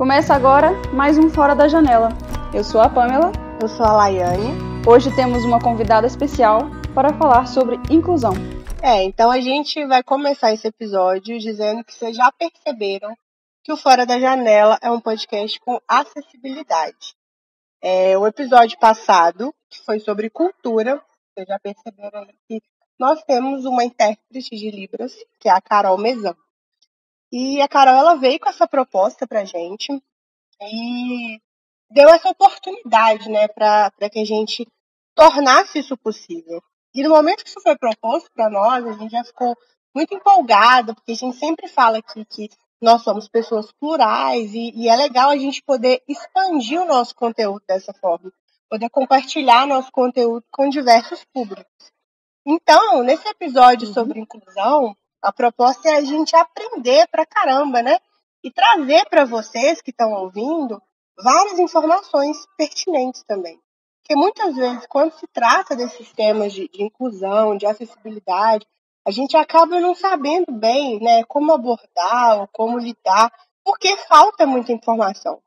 Começa agora mais um Fora da Janela. Eu sou a Pamela. Eu sou a Laiane. Hoje temos uma convidada especial para falar sobre inclusão. É, então a gente vai começar esse episódio dizendo que vocês já perceberam que o Fora da Janela é um podcast com acessibilidade. É, o episódio passado, que foi sobre cultura, vocês já perceberam que nós temos uma intérprete de Libras, que é a Carol Mezan. E a Carol ela veio com essa proposta para a gente e deu essa oportunidade, né, para que a gente tornasse isso possível. E no momento que isso foi proposto para nós, a gente já ficou muito empolgada, porque a gente sempre fala aqui que nós somos pessoas plurais e, e, é legal a gente poder expandir o nosso conteúdo dessa forma, poder compartilhar nosso conteúdo com diversos públicos. Então, nesse episódio uhum. sobre inclusão, a proposta é a gente aprender pra caramba, né? E trazer para vocês que estão ouvindo várias informações pertinentes também. Porque muitas vezes, quando se trata desses temas de, de inclusão, de acessibilidade, a gente acaba não sabendo bem né, como abordar ou como lidar, porque falta muita informação.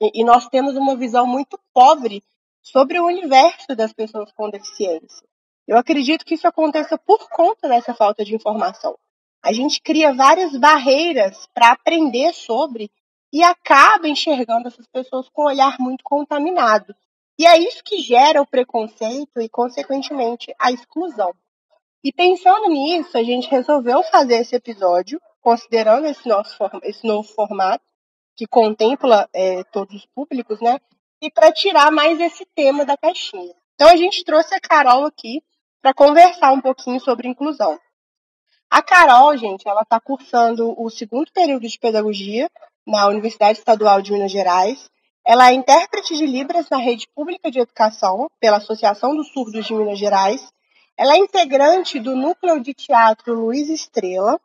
E, e nós temos uma visão muito pobre sobre o universo das pessoas com deficiência. Eu acredito que isso aconteça por conta dessa falta de informação a gente cria várias barreiras para aprender sobre e acaba enxergando essas pessoas com um olhar muito contaminado. E é isso que gera o preconceito e, consequentemente, a exclusão. E pensando nisso, a gente resolveu fazer esse episódio, considerando esse, nosso, esse novo formato, que contempla é, todos os públicos, né? E para tirar mais esse tema da caixinha. Então, a gente trouxe a Carol aqui para conversar um pouquinho sobre inclusão. A Carol, gente, ela está cursando o segundo período de pedagogia na Universidade Estadual de Minas Gerais. Ela é intérprete de Libras na rede pública de educação pela Associação dos Surdos de Minas Gerais. Ela é integrante do núcleo de teatro Luiz Estrela.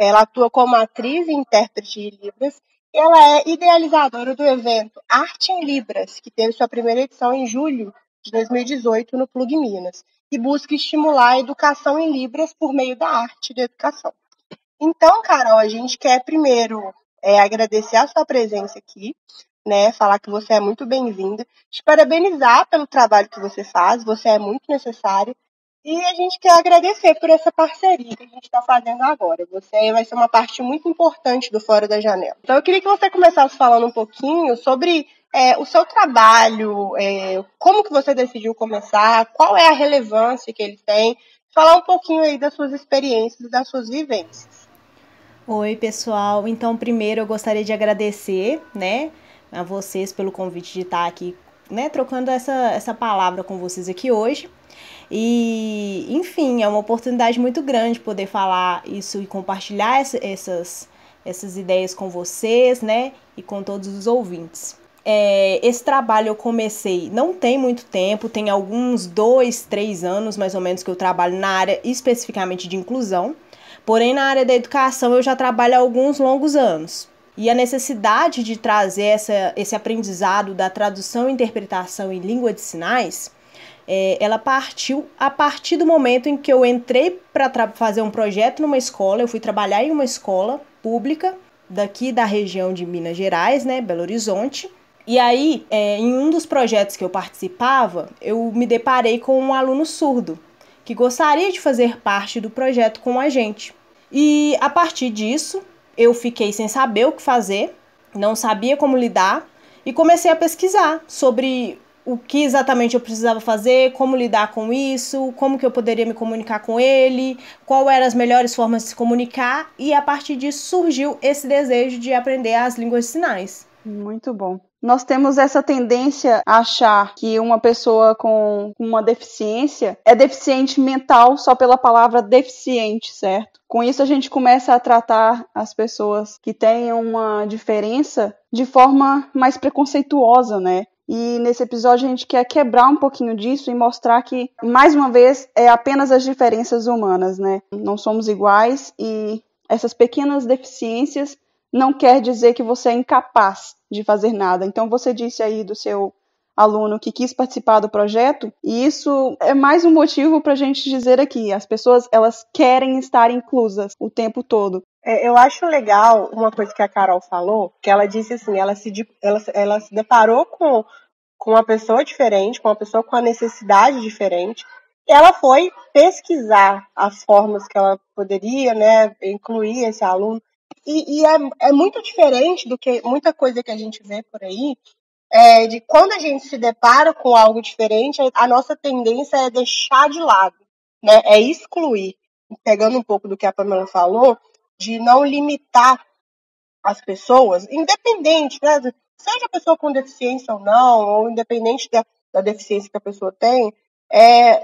Ela atua como atriz e intérprete de Libras. E ela é idealizadora do evento Arte em Libras, que teve sua primeira edição em julho de 2018 no Plug Minas e busca estimular a educação em Libras por meio da arte da educação. Então, Carol, a gente quer primeiro é, agradecer a sua presença aqui, né? Falar que você é muito bem-vinda, te parabenizar pelo trabalho que você faz, você é muito necessária. E a gente quer agradecer por essa parceria que a gente está fazendo agora. Você vai ser uma parte muito importante do Fora da Janela. Então, eu queria que você começasse falando um pouquinho sobre é, o seu trabalho, é, como que você decidiu começar, qual é a relevância que ele tem, falar um pouquinho aí das suas experiências, das suas vivências. Oi, pessoal. Então, primeiro eu gostaria de agradecer, né, a vocês pelo convite de estar aqui, né, trocando essa, essa palavra com vocês aqui hoje. E, enfim, é uma oportunidade muito grande poder falar isso e compartilhar essa, essas, essas ideias com vocês, né, e com todos os ouvintes. É, esse trabalho eu comecei não tem muito tempo, tem alguns dois, três anos mais ou menos que eu trabalho na área especificamente de inclusão. Porém, na área da educação eu já trabalho há alguns longos anos. E a necessidade de trazer essa, esse aprendizado da tradução e interpretação em língua de sinais, é, ela partiu a partir do momento em que eu entrei para fazer um projeto numa escola. Eu fui trabalhar em uma escola pública daqui da região de Minas Gerais, né, Belo Horizonte. E aí, é, em um dos projetos que eu participava, eu me deparei com um aluno surdo que gostaria de fazer parte do projeto com a gente. E a partir disso, eu fiquei sem saber o que fazer, não sabia como lidar e comecei a pesquisar sobre o que exatamente eu precisava fazer, como lidar com isso, como que eu poderia me comunicar com ele, qual eram as melhores formas de se comunicar e a partir disso surgiu esse desejo de aprender as línguas de sinais. Muito bom nós temos essa tendência a achar que uma pessoa com uma deficiência é deficiente mental só pela palavra deficiente, certo? Com isso, a gente começa a tratar as pessoas que têm uma diferença de forma mais preconceituosa, né? E nesse episódio a gente quer quebrar um pouquinho disso e mostrar que, mais uma vez, é apenas as diferenças humanas, né? Não somos iguais e essas pequenas deficiências não quer dizer que você é incapaz de fazer nada. Então você disse aí do seu aluno que quis participar do projeto, e isso é mais um motivo para a gente dizer aqui, as pessoas elas querem estar inclusas o tempo todo. É, eu acho legal uma coisa que a Carol falou, que ela disse assim, ela se, ela, ela se deparou com, com uma pessoa diferente, com uma pessoa com uma necessidade diferente, ela foi pesquisar as formas que ela poderia, né, incluir esse aluno. E, e é, é, muito diferente do que muita coisa que a gente vê por aí, é, de quando a gente se depara com algo diferente, a nossa tendência é deixar de lado, né, é excluir. Pegando um pouco do que a Pamela falou, de não limitar as pessoas, independente, né, seja a pessoa com deficiência ou não, ou independente da, da deficiência que a pessoa tem, é,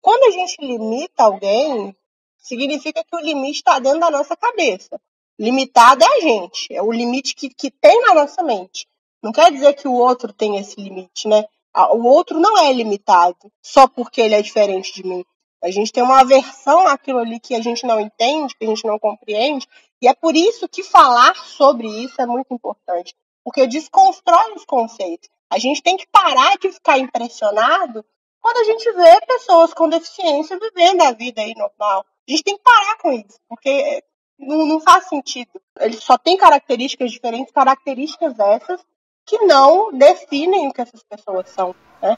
quando a gente limita alguém, significa que o limite está dentro da nossa cabeça. Limitado é a gente, é o limite que, que tem na nossa mente. Não quer dizer que o outro tem esse limite, né? O outro não é limitado só porque ele é diferente de mim. A gente tem uma aversão àquilo ali que a gente não entende, que a gente não compreende, e é por isso que falar sobre isso é muito importante, porque desconstrói os conceitos. A gente tem que parar de ficar impressionado quando a gente vê pessoas com deficiência vivendo a vida aí normal. A gente tem que parar com isso, porque não, não faz sentido. Eles só têm características diferentes, características essas que não definem o que essas pessoas são. Né?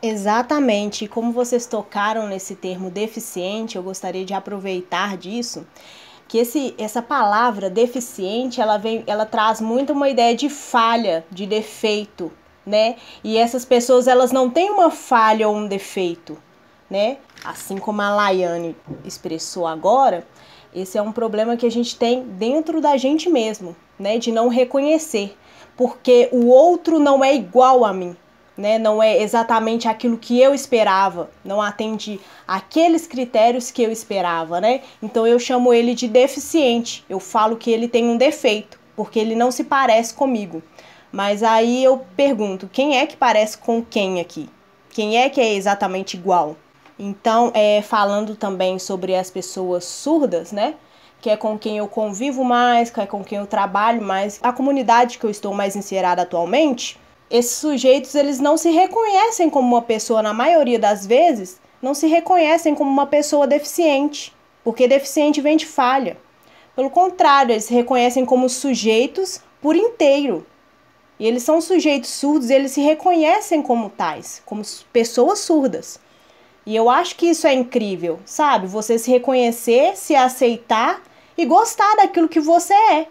Exatamente. Como vocês tocaram nesse termo deficiente, eu gostaria de aproveitar disso que esse, essa palavra deficiente, ela vem, ela traz muito uma ideia de falha, de defeito, né? E essas pessoas, elas não têm uma falha ou um defeito, né? Assim como a Laiane expressou agora, esse é um problema que a gente tem dentro da gente mesmo, né? De não reconhecer, porque o outro não é igual a mim né? Não é exatamente aquilo que eu esperava, não atende aqueles critérios que eu esperava, né? Então eu chamo ele de deficiente. Eu falo que ele tem um defeito, porque ele não se parece comigo. Mas aí eu pergunto, quem é que parece com quem aqui? Quem é que é exatamente igual? Então, é, falando também sobre as pessoas surdas, né? Que é com quem eu convivo mais, que é com quem eu trabalho mais, a comunidade que eu estou mais inserada atualmente, esses sujeitos eles não se reconhecem como uma pessoa, na maioria das vezes, não se reconhecem como uma pessoa deficiente, porque deficiente vem de falha. Pelo contrário, eles se reconhecem como sujeitos por inteiro. E eles são sujeitos surdos, eles se reconhecem como tais, como pessoas surdas. E eu acho que isso é incrível, sabe? Você se reconhecer, se aceitar e gostar daquilo que você é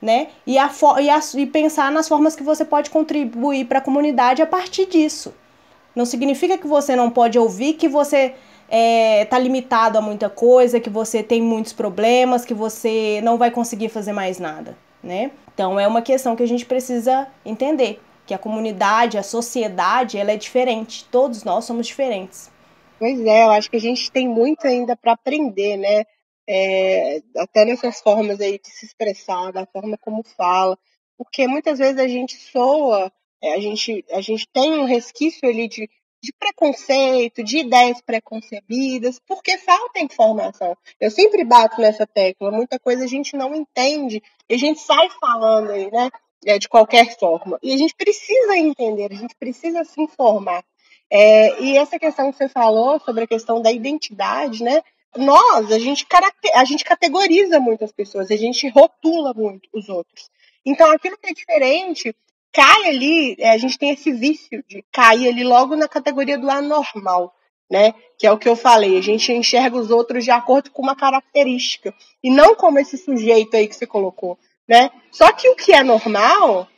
né? E, a, e, a, e pensar nas formas que você pode contribuir para a comunidade a partir disso. Não significa que você não pode ouvir que você está é, tá limitado a muita coisa, que você tem muitos problemas, que você não vai conseguir fazer mais nada, né? Então é uma questão que a gente precisa entender, que a comunidade, a sociedade, ela é diferente. Todos nós somos diferentes. Pois é, eu acho que a gente tem muito ainda para aprender, né? é, até nessas formas aí de se expressar, da forma como fala, porque muitas vezes a gente soa, é, a, gente, a gente tem um resquício ali de, de preconceito, de ideias preconcebidas, porque falta informação. Eu sempre bato nessa tecla, muita coisa a gente não entende, e a gente sai falando aí, né, é, de qualquer forma. E a gente precisa entender, a gente precisa se informar. É, e essa questão que você falou sobre a questão da identidade, né? nós, a gente, a gente categoriza muitas pessoas, a gente rotula muito os outros. Então, aquilo que é diferente cai ali, é, a gente tem esse vício de cair ali logo na categoria do anormal, né? Que é o que eu falei, a gente enxerga os outros de acordo com uma característica, e não como esse sujeito aí que você colocou, né? Só que o que é normal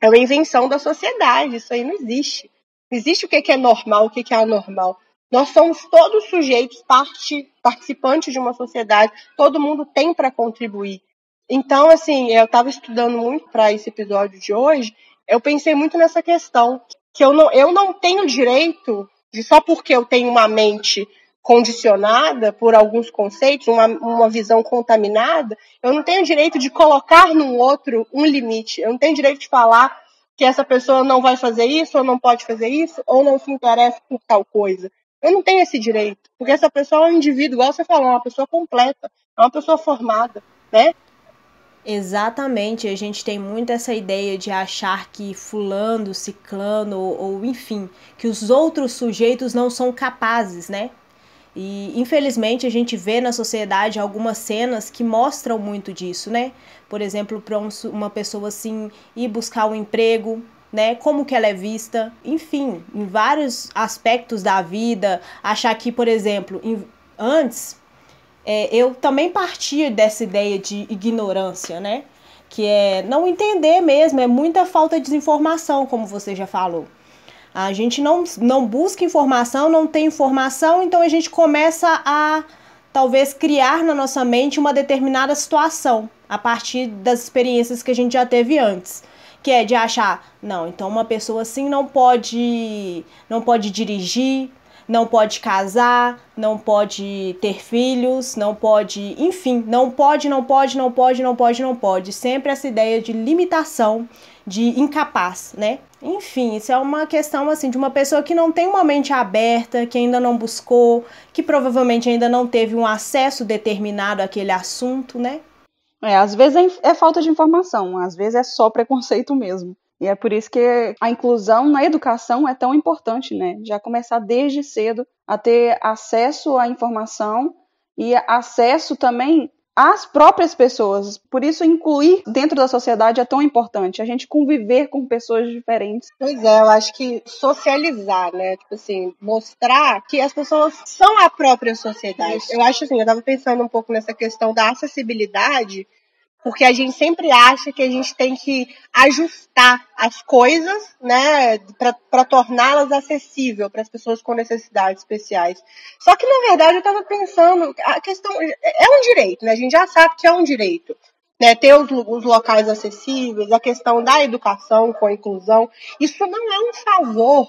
é uma invenção da sociedade, isso aí não existe. Existe o que é normal, o que é anormal. Nós somos todos sujeitos, parte, participantes de uma sociedade, todo mundo tem para contribuir. Então, assim, eu estava estudando muito para esse episódio de hoje, eu pensei muito nessa questão, que eu não, eu não tenho direito, de só porque eu tenho uma mente condicionada por alguns conceitos, uma, uma visão contaminada, eu não tenho direito de colocar no outro um limite. Eu não tenho direito de falar que essa pessoa não vai fazer isso, ou não pode fazer isso, ou não se interessa por tal coisa. Eu não tenho esse direito, porque essa pessoa é um indivíduo, igual você falou, é uma pessoa completa, é uma pessoa formada, né? Exatamente, a gente tem muito essa ideia de achar que fulano, ciclano ou, ou enfim, que os outros sujeitos não são capazes, né? E infelizmente a gente vê na sociedade algumas cenas que mostram muito disso, né? Por exemplo, para uma pessoa assim ir buscar um emprego, né? Como que ela é vista, enfim, em vários aspectos da vida. Achar que, por exemplo, em, antes é, eu também partia dessa ideia de ignorância, né? Que é não entender mesmo, é muita falta de informação, como você já falou. A gente não, não busca informação, não tem informação, então a gente começa a talvez criar na nossa mente uma determinada situação a partir das experiências que a gente já teve antes. Que é de achar, não, então uma pessoa assim não pode não pode dirigir, não pode casar, não pode ter filhos, não pode, enfim, não pode, não pode, não pode, não pode, não pode. Sempre essa ideia de limitação, de incapaz, né? Enfim, isso é uma questão assim de uma pessoa que não tem uma mente aberta, que ainda não buscou, que provavelmente ainda não teve um acesso determinado àquele assunto, né? É, às vezes é, é falta de informação, às vezes é só preconceito mesmo. E é por isso que a inclusão na educação é tão importante, né? Já começar desde cedo a ter acesso à informação e acesso também às próprias pessoas. Por isso, incluir dentro da sociedade é tão importante. A gente conviver com pessoas diferentes. Pois é, eu acho que socializar, né? Tipo assim, mostrar que as pessoas são a própria sociedade. Isso. Eu acho assim, eu tava pensando um pouco nessa questão da acessibilidade porque a gente sempre acha que a gente tem que ajustar as coisas, né, para torná-las acessível para as pessoas com necessidades especiais. Só que na verdade eu estava pensando, a questão é um direito, né? A gente já sabe que é um direito, né? Ter os, os locais acessíveis, a questão da educação com inclusão, isso não é um favor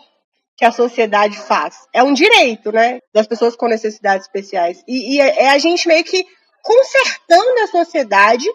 que a sociedade faz, é um direito, né, das pessoas com necessidades especiais. E, e é, é a gente meio que consertando a sociedade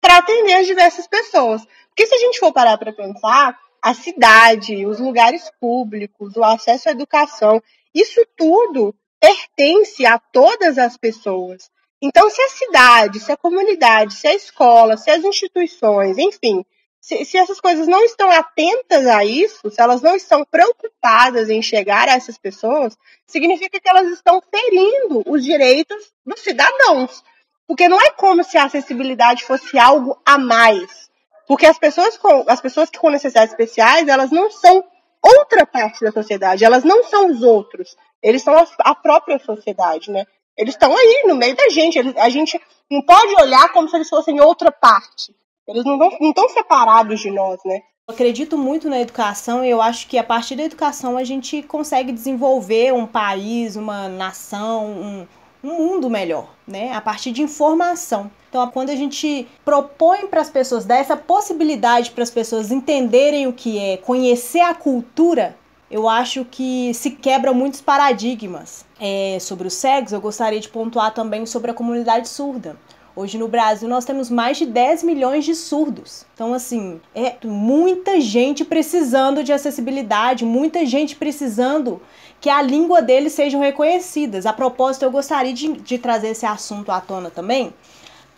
para atender as diversas pessoas. Porque se a gente for parar para pensar, a cidade, os lugares públicos, o acesso à educação, isso tudo pertence a todas as pessoas. Então, se a cidade, se a comunidade, se a escola, se as instituições, enfim, se, se, essas coisas não estão atentas a isso, se elas não estão preocupadas em chegar a essas pessoas, significa que elas estão ferindo os direitos dos cidadãos. Porque não é como se a acessibilidade fosse algo a mais. Porque as pessoas com, as pessoas que com necessidades especiais, elas não são outra parte da sociedade, elas não são os outros. Eles são a, a própria sociedade, né? Eles estão aí no meio da gente. Eles, a gente não pode olhar como se eles fossem outra parte. Eles não estão separados de nós, né? Eu acredito muito na educação e eu acho que a partir da educação a gente consegue desenvolver um país, uma nação, um, um mundo melhor, né? A partir de informação. Então, quando a gente propõe para as pessoas, dá essa possibilidade para as pessoas entenderem o que é, conhecer a cultura, eu acho que se quebram muitos paradigmas. É, sobre os cegos, eu gostaria de pontuar também sobre a comunidade surda. Hoje no Brasil nós temos mais de 10 milhões de surdos. Então, assim, é muita gente precisando de acessibilidade, muita gente precisando que a língua deles sejam reconhecidas. A propósito, eu gostaria de, de trazer esse assunto à tona também,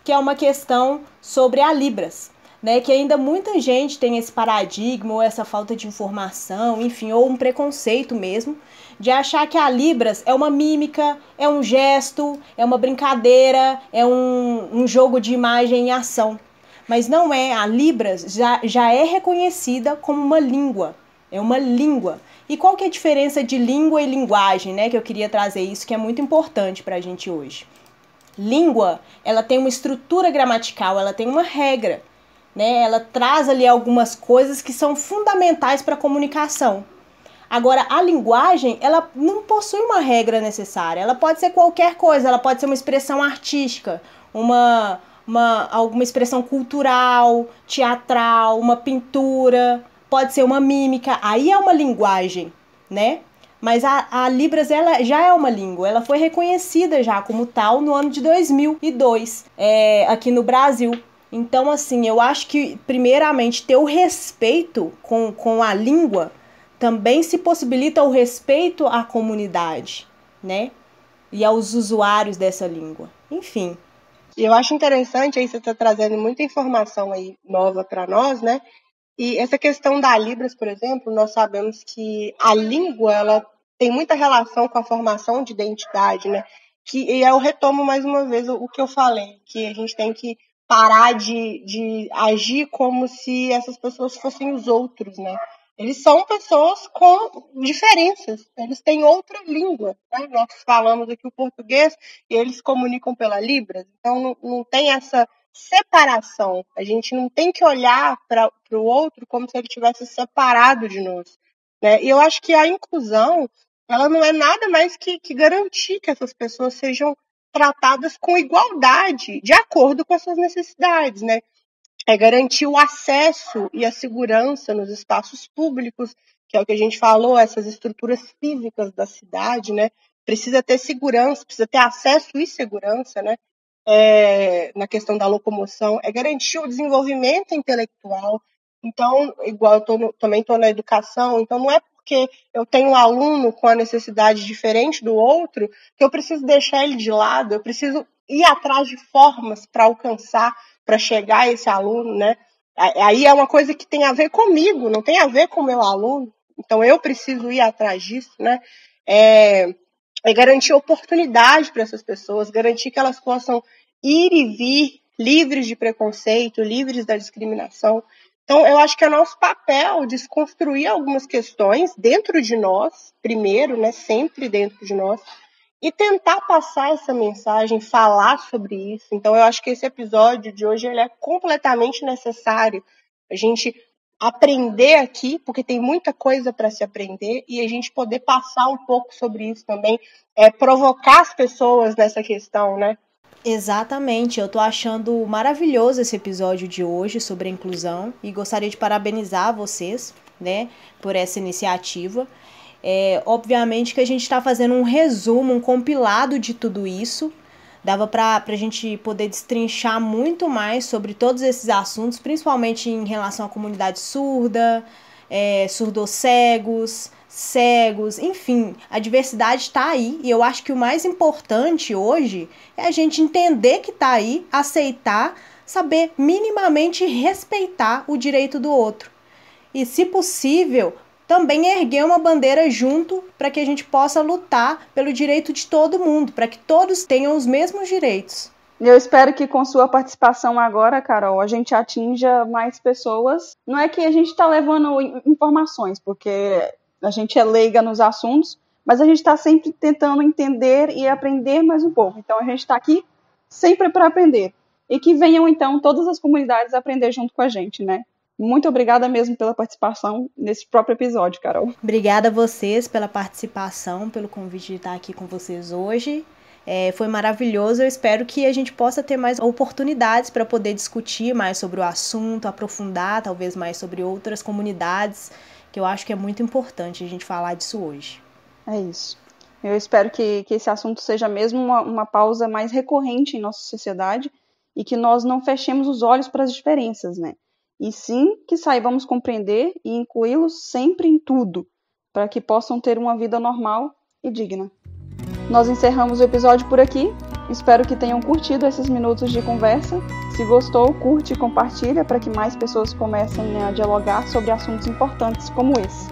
que é uma questão sobre a Libras. Né, que ainda muita gente tem esse paradigma ou essa falta de informação, enfim, ou um preconceito mesmo, de achar que a Libras é uma mímica, é um gesto, é uma brincadeira, é um, um jogo de imagem e ação. Mas não é, a Libras já, já é reconhecida como uma língua, é uma língua. E qual que é a diferença de língua e linguagem, né? Que eu queria trazer isso, que é muito importante para a gente hoje. Língua, ela tem uma estrutura gramatical, ela tem uma regra, né? Ela traz ali algumas coisas que são fundamentais para a comunicação. Agora, a linguagem, ela não possui uma regra necessária. Ela pode ser qualquer coisa, ela pode ser uma expressão artística, uma, uma alguma expressão cultural, teatral, uma pintura, pode ser uma mímica, aí é uma linguagem, né? Mas a, a, Libras ela já é uma língua, ela foi reconhecida já como tal no ano de 2002 é, aqui no Brasil. Então, assim, eu acho que, primeiramente, ter o respeito com, com a língua também se possibilita o respeito à comunidade, né? E aos usuários dessa língua. Enfim. E eu acho interessante aí você está trazendo muita informação aí nova para nós, né? E essa questão da Libras, por exemplo, nós sabemos que a língua ela tem muita relação com a formação de identidade, né? que e eu retomo mais uma vez o, o que eu falei, que a gente tem que parar de, de agir como se essas pessoas fossem os outros, né? Eles são pessoas com diferenças, eles têm outra língua. Né? Nós falamos aqui o português e eles comunicam pela Libras, então não, não tem essa separação. A gente não tem que olhar para o outro como se ele tivesse separado de nós. Né? E eu acho que a inclusão ela não é nada mais que, que garantir que essas pessoas sejam tratadas com igualdade, de acordo com as suas necessidades, né? É garantir o acesso e a segurança nos espaços públicos, que é o que a gente falou, essas estruturas físicas da cidade, né? Precisa ter segurança, precisa ter acesso e segurança, né? É, na questão da locomoção, é garantir o desenvolvimento intelectual. Então, igual eu tô no, também estou na educação, então não é porque eu tenho um aluno com a necessidade diferente do outro que eu preciso deixar ele de lado, eu preciso ir atrás de formas para alcançar, para chegar a esse aluno, né? Aí é uma coisa que tem a ver comigo, não tem a ver com o meu aluno. Então eu preciso ir atrás disso, né? É, é garantir oportunidade para essas pessoas, garantir que elas possam ir e vir livres de preconceito, livres da discriminação. Então, eu acho que é nosso papel desconstruir algumas questões dentro de nós, primeiro, né, sempre dentro de nós, e tentar passar essa mensagem, falar sobre isso. Então, eu acho que esse episódio de hoje ele é completamente necessário. A gente aprender aqui, porque tem muita coisa para se aprender, e a gente poder passar um pouco sobre isso também, é, provocar as pessoas nessa questão, né? Exatamente, eu tô achando maravilhoso esse episódio de hoje sobre a inclusão e gostaria de parabenizar vocês, né, por essa iniciativa. É, obviamente que a gente está fazendo um resumo, um compilado de tudo isso. Dava para a gente poder destrinchar muito mais sobre todos esses assuntos, principalmente em relação à comunidade surda, é, surdos-cegos, cegos, enfim, a diversidade está aí. E eu acho que o mais importante hoje é a gente entender que está aí, aceitar, saber minimamente respeitar o direito do outro. E, se possível, também erguer uma bandeira junto para que a gente possa lutar pelo direito de todo mundo, para que todos tenham os mesmos direitos. Eu espero que com sua participação agora, Carol, a gente atinja mais pessoas. Não é que a gente está levando informações, porque a gente é leiga nos assuntos, mas a gente está sempre tentando entender e aprender mais um pouco. Então a gente está aqui sempre para aprender. E que venham então todas as comunidades aprender junto com a gente, né? Muito obrigada mesmo pela participação nesse próprio episódio, Carol. Obrigada a vocês pela participação, pelo convite de estar aqui com vocês hoje. É, foi maravilhoso. Eu espero que a gente possa ter mais oportunidades para poder discutir mais sobre o assunto, aprofundar talvez mais sobre outras comunidades que eu acho que é muito importante a gente falar disso hoje. É isso. Eu espero que, que esse assunto seja mesmo uma, uma pausa mais recorrente em nossa sociedade e que nós não fechemos os olhos para as diferenças, né? E sim que saibamos compreender e incluí-los sempre em tudo, para que possam ter uma vida normal e digna. Nós encerramos o episódio por aqui. Espero que tenham curtido esses minutos de conversa. Se gostou, curte e compartilha para que mais pessoas comecem a dialogar sobre assuntos importantes como esse.